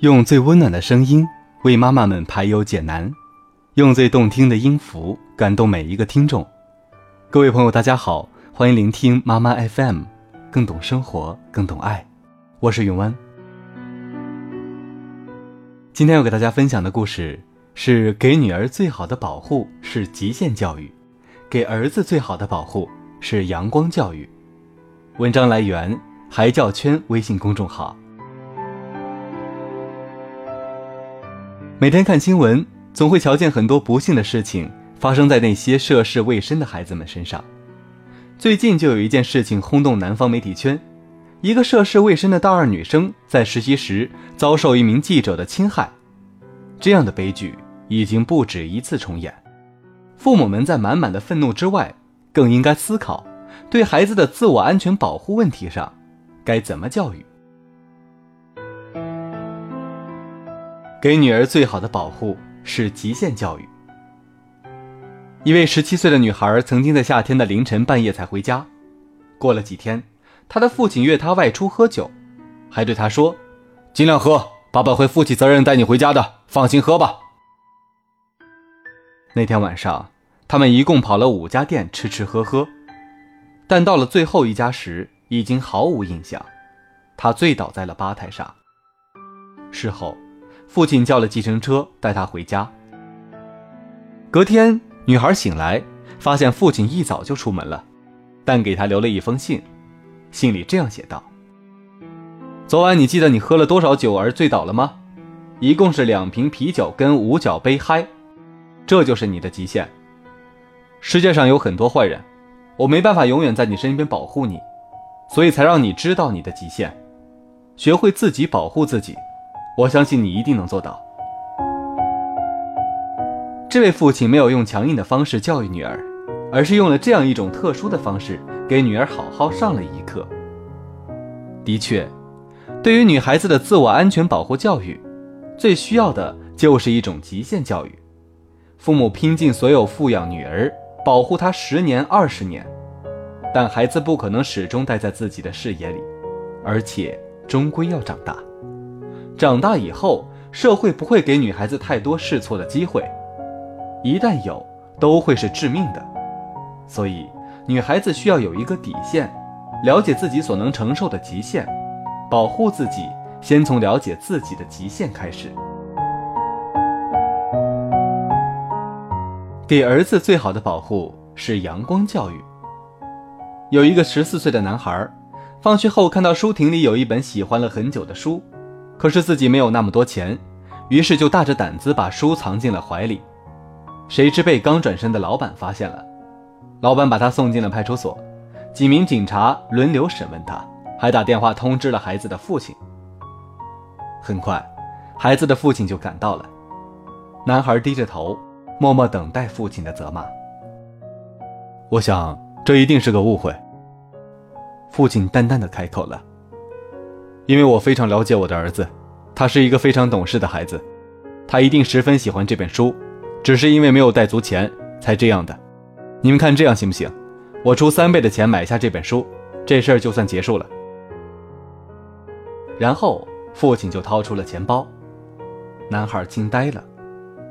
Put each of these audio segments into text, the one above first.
用最温暖的声音为妈妈们排忧解难，用最动听的音符感动每一个听众。各位朋友，大家好，欢迎聆听妈妈 FM，更懂生活，更懂爱。我是永湾。今天要给大家分享的故事是：给女儿最好的保护是极限教育，给儿子最好的保护是阳光教育。文章来源孩教圈微信公众号。每天看新闻，总会瞧见很多不幸的事情发生在那些涉世未深的孩子们身上。最近就有一件事情轰动南方媒体圈：一个涉世未深的大二女生在实习时遭受一名记者的侵害。这样的悲剧已经不止一次重演。父母们在满满的愤怒之外，更应该思考，对孩子的自我安全保护问题上，该怎么教育。给女儿最好的保护是极限教育。一位十七岁的女孩曾经在夏天的凌晨半夜才回家，过了几天，她的父亲约她外出喝酒，还对她说：“尽量喝，爸爸会负起责任带你回家的，放心喝吧。”那天晚上，他们一共跑了五家店吃吃喝喝，但到了最后一家时，已经毫无印象，他醉倒在了吧台上。事后。父亲叫了计程车带她回家。隔天，女孩醒来，发现父亲一早就出门了，但给她留了一封信，信里这样写道：“昨晚你记得你喝了多少酒而醉倒了吗？一共是两瓶啤酒跟五角杯嗨，这就是你的极限。世界上有很多坏人，我没办法永远在你身边保护你，所以才让你知道你的极限，学会自己保护自己。”我相信你一定能做到。这位父亲没有用强硬的方式教育女儿，而是用了这样一种特殊的方式给女儿好好上了一课。的确，对于女孩子的自我安全保护教育，最需要的就是一种极限教育。父母拼尽所有富养女儿，保护她十年二十年，但孩子不可能始终待在自己的视野里，而且终归要长大。长大以后，社会不会给女孩子太多试错的机会，一旦有，都会是致命的。所以，女孩子需要有一个底线，了解自己所能承受的极限，保护自己，先从了解自己的极限开始。给儿子最好的保护是阳光教育。有一个十四岁的男孩，放学后看到书亭里有一本喜欢了很久的书。可是自己没有那么多钱，于是就大着胆子把书藏进了怀里。谁知被刚转身的老板发现了，老板把他送进了派出所，几名警察轮流审问他，还打电话通知了孩子的父亲。很快，孩子的父亲就赶到了。男孩低着头，默默等待父亲的责骂。我想这一定是个误会。父亲淡淡的开口了。因为我非常了解我的儿子，他是一个非常懂事的孩子，他一定十分喜欢这本书，只是因为没有带足钱才这样的。你们看这样行不行？我出三倍的钱买下这本书，这事儿就算结束了。然后父亲就掏出了钱包，男孩惊呆了，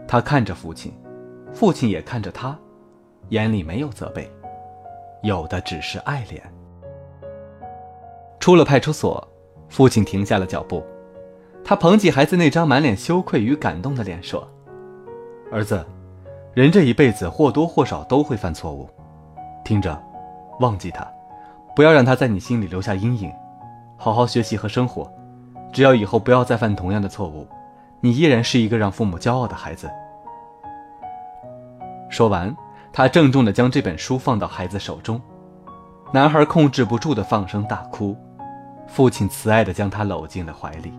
他看着父亲，父亲也看着他，眼里没有责备，有的只是爱怜。出了派出所。父亲停下了脚步，他捧起孩子那张满脸羞愧与感动的脸说：“儿子，人这一辈子或多或少都会犯错误，听着，忘记他，不要让他在你心里留下阴影，好好学习和生活。只要以后不要再犯同样的错误，你依然是一个让父母骄傲的孩子。”说完，他郑重地将这本书放到孩子手中，男孩控制不住地放声大哭。父亲慈爱地将他搂进了怀里。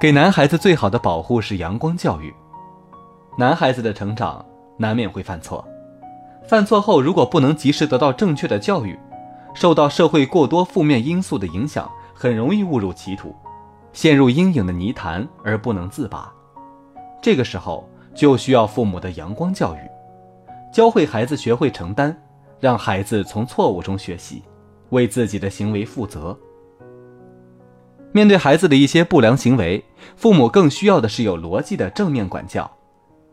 给男孩子最好的保护是阳光教育。男孩子的成长难免会犯错，犯错后如果不能及时得到正确的教育，受到社会过多负面因素的影响，很容易误入歧途，陷入阴影的泥潭而不能自拔。这个时候就需要父母的阳光教育，教会孩子学会承担。让孩子从错误中学习，为自己的行为负责。面对孩子的一些不良行为，父母更需要的是有逻辑的正面管教，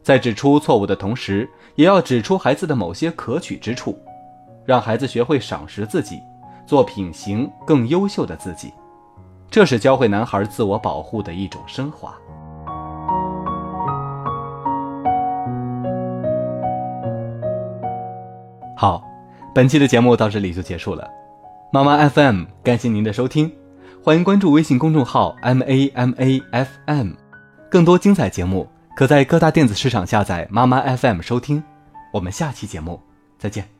在指出错误的同时，也要指出孩子的某些可取之处，让孩子学会赏识自己，做品行更优秀的自己。这是教会男孩自我保护的一种升华。好，本期的节目到这里就结束了。妈妈 FM，感谢您的收听，欢迎关注微信公众号 M A M A F M，更多精彩节目可在各大电子市场下载妈妈 FM 收听。我们下期节目再见。